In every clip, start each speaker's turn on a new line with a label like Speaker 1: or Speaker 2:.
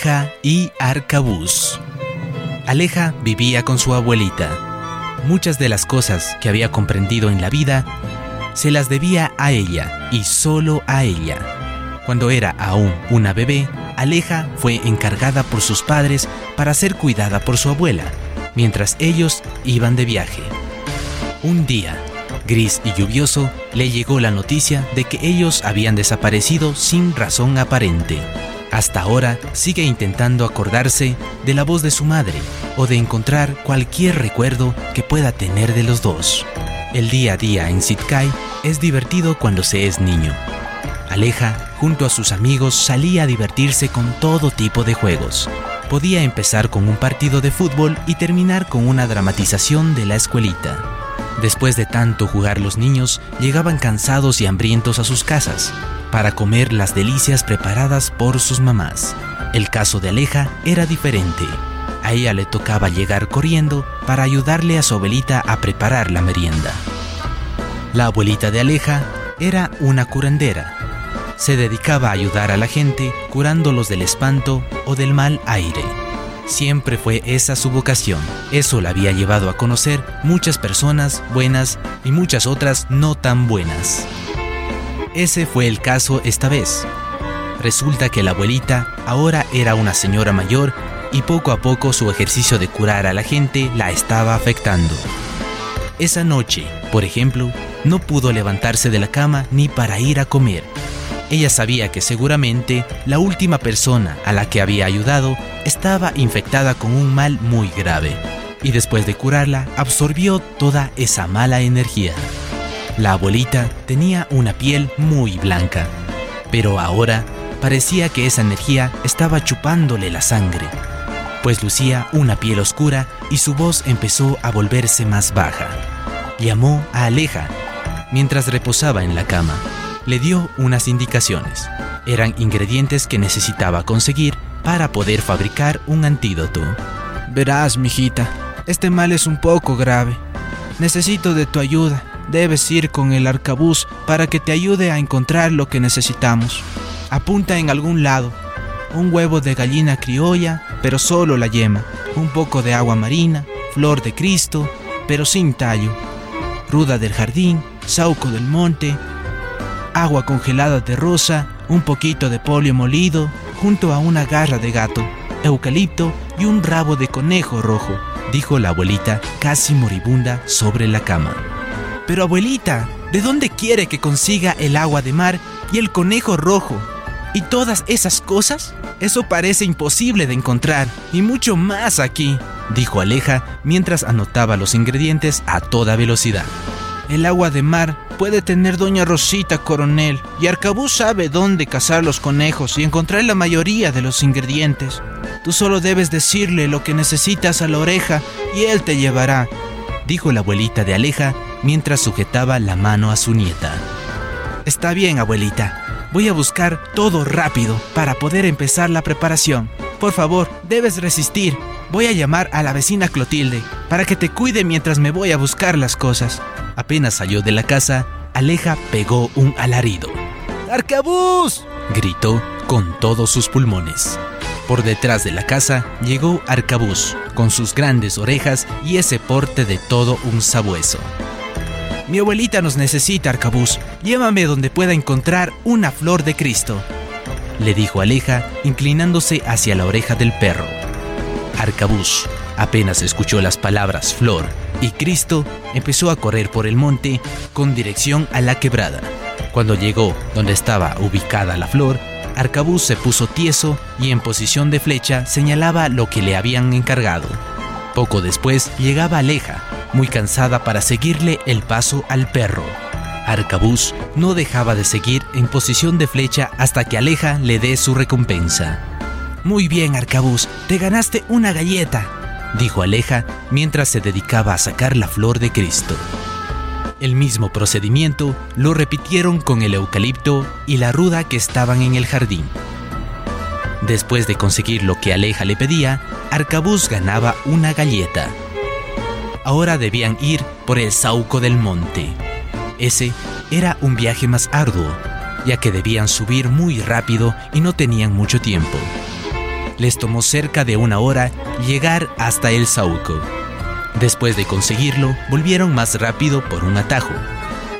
Speaker 1: Aleja y Arcabuz. Aleja vivía con su abuelita. Muchas de las cosas que había comprendido en la vida se las debía a ella y solo a ella. Cuando era aún una bebé, Aleja fue encargada por sus padres para ser cuidada por su abuela, mientras ellos iban de viaje. Un día, gris y lluvioso, le llegó la noticia de que ellos habían desaparecido sin razón aparente. Hasta ahora sigue intentando acordarse de la voz de su madre o de encontrar cualquier recuerdo que pueda tener de los dos. El día a día en Sitkai es divertido cuando se es niño. Aleja, junto a sus amigos, salía a divertirse con todo tipo de juegos. Podía empezar con un partido de fútbol y terminar con una dramatización de la escuelita. Después de tanto jugar los niños, llegaban cansados y hambrientos a sus casas para comer las delicias preparadas por sus mamás. El caso de Aleja era diferente. A ella le tocaba llegar corriendo para ayudarle a su abuelita a preparar la merienda. La abuelita de Aleja era una curandera. Se dedicaba a ayudar a la gente curándolos del espanto o del mal aire. Siempre fue esa su vocación. Eso la había llevado a conocer muchas personas buenas y muchas otras no tan buenas. Ese fue el caso esta vez. Resulta que la abuelita ahora era una señora mayor y poco a poco su ejercicio de curar a la gente la estaba afectando. Esa noche, por ejemplo, no pudo levantarse de la cama ni para ir a comer. Ella sabía que seguramente la última persona a la que había ayudado estaba infectada con un mal muy grave y después de curarla absorbió toda esa mala energía. La abuelita tenía una piel muy blanca, pero ahora parecía que esa energía estaba chupándole la sangre, pues lucía una piel oscura y su voz empezó a volverse más baja. Llamó a Aleja mientras reposaba en la cama. Le dio unas indicaciones. Eran ingredientes que necesitaba conseguir para poder fabricar un antídoto.
Speaker 2: Verás, mijita, este mal es un poco grave. Necesito de tu ayuda debes ir con el arcabuz para que te ayude a encontrar lo que necesitamos. Apunta en algún lado. Un huevo de gallina criolla, pero solo la yema. Un poco de agua marina, flor de Cristo, pero sin tallo. Ruda del jardín, sauco del monte, agua congelada de rosa, un poquito de polio molido, junto a una garra de gato, eucalipto y un rabo de conejo rojo, dijo la abuelita casi moribunda sobre la cama. Pero abuelita, ¿de dónde quiere que consiga el agua de mar y el conejo rojo? ¿Y todas esas cosas? Eso parece imposible de encontrar, y mucho más aquí, dijo Aleja mientras anotaba los ingredientes a toda velocidad. El agua de mar puede tener doña Rosita Coronel, y Arcabuz sabe dónde cazar los conejos y encontrar la mayoría de los ingredientes. Tú solo debes decirle lo que necesitas a la oreja y él te llevará, dijo la abuelita de Aleja mientras sujetaba la mano a su nieta. Está bien, abuelita. Voy a buscar todo rápido para poder empezar la preparación. Por favor, debes resistir. Voy a llamar a la vecina Clotilde para que te cuide mientras me voy a buscar las cosas. Apenas salió de la casa, Aleja pegó un alarido. ¡Arcabuz! gritó con todos sus pulmones. Por detrás de la casa llegó Arcabuz, con sus grandes orejas y ese porte de todo un sabueso. Mi abuelita nos necesita, Arcabuz. Llévame donde pueda encontrar una flor de Cristo, le dijo Aleja, inclinándose hacia la oreja del perro. Arcabuz apenas escuchó las palabras flor y Cristo, empezó a correr por el monte con dirección a la quebrada. Cuando llegó donde estaba ubicada la flor, Arcabuz se puso tieso y en posición de flecha señalaba lo que le habían encargado. Poco después llegaba Aleja, muy cansada para seguirle el paso al perro. Arcabuz no dejaba de seguir en posición de flecha hasta que Aleja le dé su recompensa. Muy bien, Arcabuz, te ganaste una galleta, dijo Aleja mientras se dedicaba a sacar la flor de Cristo. El mismo procedimiento lo repitieron con el eucalipto y la ruda que estaban en el jardín. Después de conseguir lo que Aleja le pedía, Arcabuz ganaba una galleta. Ahora debían ir por el Sauco del Monte. Ese era un viaje más arduo, ya que debían subir muy rápido y no tenían mucho tiempo. les tomó cerca de una hora llegar hasta el Saúco. Después de conseguirlo, volvieron más rápido por un atajo.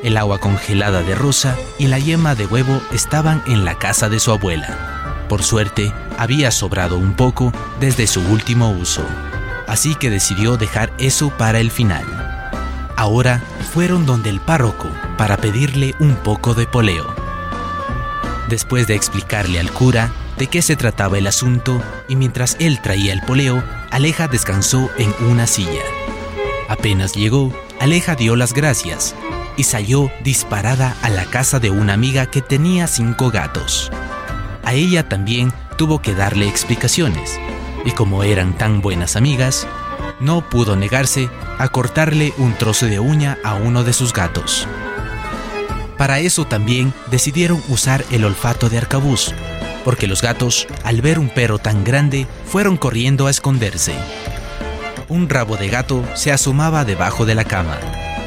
Speaker 2: El agua congelada de Rosa y la yema de huevo estaban en la casa de su abuela. Por suerte, había sobrado un poco desde su último uso, así que decidió dejar eso para el final. Ahora fueron donde el párroco para pedirle un poco de poleo. Después de explicarle al cura de qué se trataba el asunto y mientras él traía el poleo, Aleja descansó en una silla. Apenas llegó, Aleja dio las gracias y salió disparada a la casa de una amiga que tenía cinco gatos. A ella también tuvo que darle explicaciones, y como eran tan buenas amigas, no pudo negarse a cortarle un trozo de uña a uno de sus gatos. Para eso también decidieron usar el olfato de arcabuz, porque los gatos, al ver un perro tan grande, fueron corriendo a esconderse. Un rabo de gato se asomaba debajo de la cama.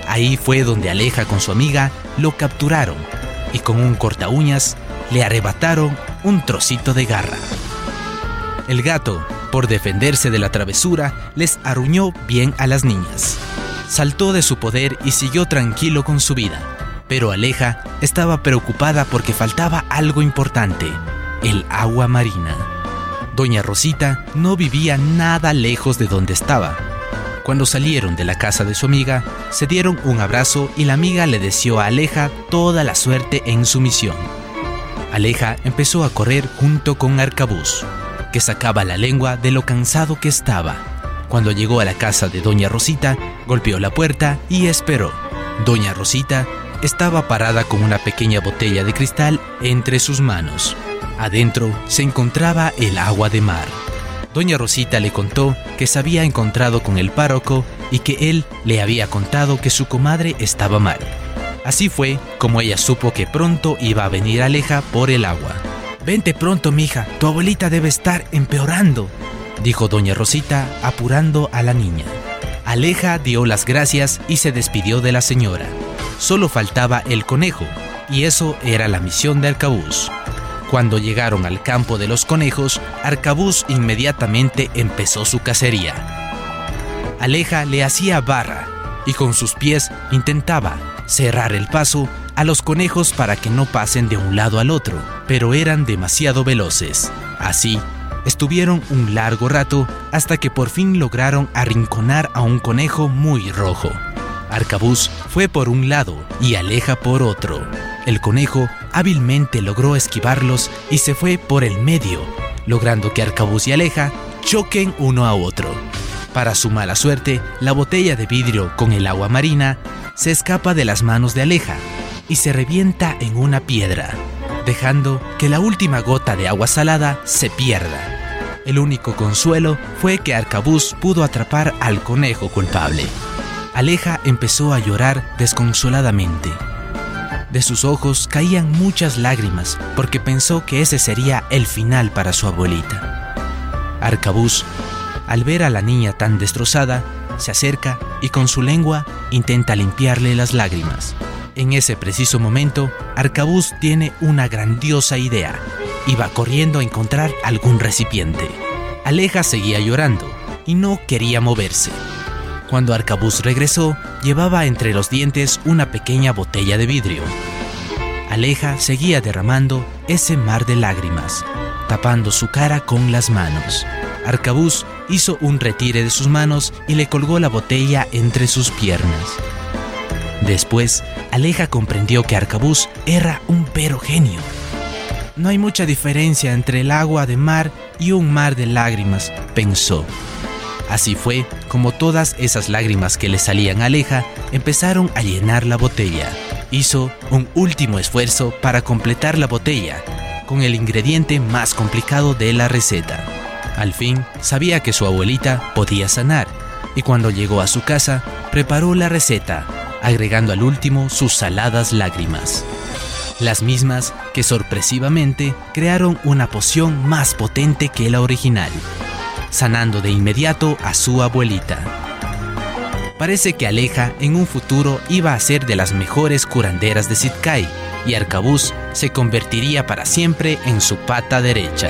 Speaker 2: Ahí fue donde Aleja con su amiga lo capturaron y con un corta uñas le arrebataron un trocito de garra. El gato, por defenderse de la travesura, les arruñó bien a las niñas. Saltó de su poder y siguió tranquilo con su vida. Pero Aleja estaba preocupada porque faltaba algo importante, el agua marina. Doña Rosita no vivía nada lejos de donde estaba. Cuando salieron de la casa de su amiga, se dieron un abrazo y la amiga le deseó a Aleja toda la suerte en su misión. Aleja empezó a correr junto con Arcabuz, que sacaba la lengua de lo cansado que estaba. Cuando llegó a la casa de Doña Rosita, golpeó la puerta y esperó. Doña Rosita estaba parada con una pequeña botella de cristal entre sus manos. Adentro se encontraba el agua de mar. Doña Rosita le contó que se había encontrado con el párroco y que él le había contado que su comadre estaba mal. Así fue como ella supo que pronto iba a venir Aleja por el agua. Vente pronto, mija, tu abuelita debe estar empeorando, dijo doña Rosita apurando a la niña. Aleja dio las gracias y se despidió de la señora. Solo faltaba el conejo, y eso era la misión de Arcabuz. Cuando llegaron al campo de los conejos, Arcabuz inmediatamente empezó su cacería. Aleja le hacía barra y con sus pies intentaba cerrar el paso a los conejos para que no pasen de un lado al otro, pero eran demasiado veloces. Así, estuvieron un largo rato hasta que por fin lograron arrinconar a un conejo muy rojo. Arcabuz fue por un lado y Aleja por otro. El conejo hábilmente logró esquivarlos y se fue por el medio, logrando que Arcabuz y Aleja choquen uno a otro. Para su mala suerte, la botella de vidrio con el agua marina se escapa de las manos de Aleja y se revienta en una piedra, dejando que la última gota de agua salada se pierda. El único consuelo fue que Arcabuz pudo atrapar al conejo culpable. Aleja empezó a llorar desconsoladamente. De sus ojos caían muchas lágrimas porque pensó que ese sería el final para su abuelita. Arcabuz, al ver a la niña tan destrozada, se acerca y con su lengua intenta limpiarle las lágrimas. En ese preciso momento, Arcabuz tiene una grandiosa idea y va corriendo a encontrar algún recipiente. Aleja seguía llorando y no quería moverse. Cuando Arcabuz regresó, llevaba entre los dientes una pequeña botella de vidrio. Aleja seguía derramando ese mar de lágrimas, tapando su cara con las manos. Arcabuz hizo un retire de sus manos y le colgó la botella entre sus piernas. Después, Aleja comprendió que Arcabuz era un pero genio. No hay mucha diferencia entre el agua de mar y un mar de lágrimas, pensó. Así fue como todas esas lágrimas que le salían a Aleja empezaron a llenar la botella. Hizo un último esfuerzo para completar la botella con el ingrediente más complicado de la receta. Al fin, sabía que su abuelita podía sanar y cuando llegó a su casa, preparó la receta, agregando al último sus saladas lágrimas. Las mismas que sorpresivamente crearon una poción más potente que la original, sanando de inmediato a su abuelita. Parece que Aleja en un futuro iba a ser de las mejores curanderas de Sitkai y Arcabuz se convertiría para siempre en su pata derecha.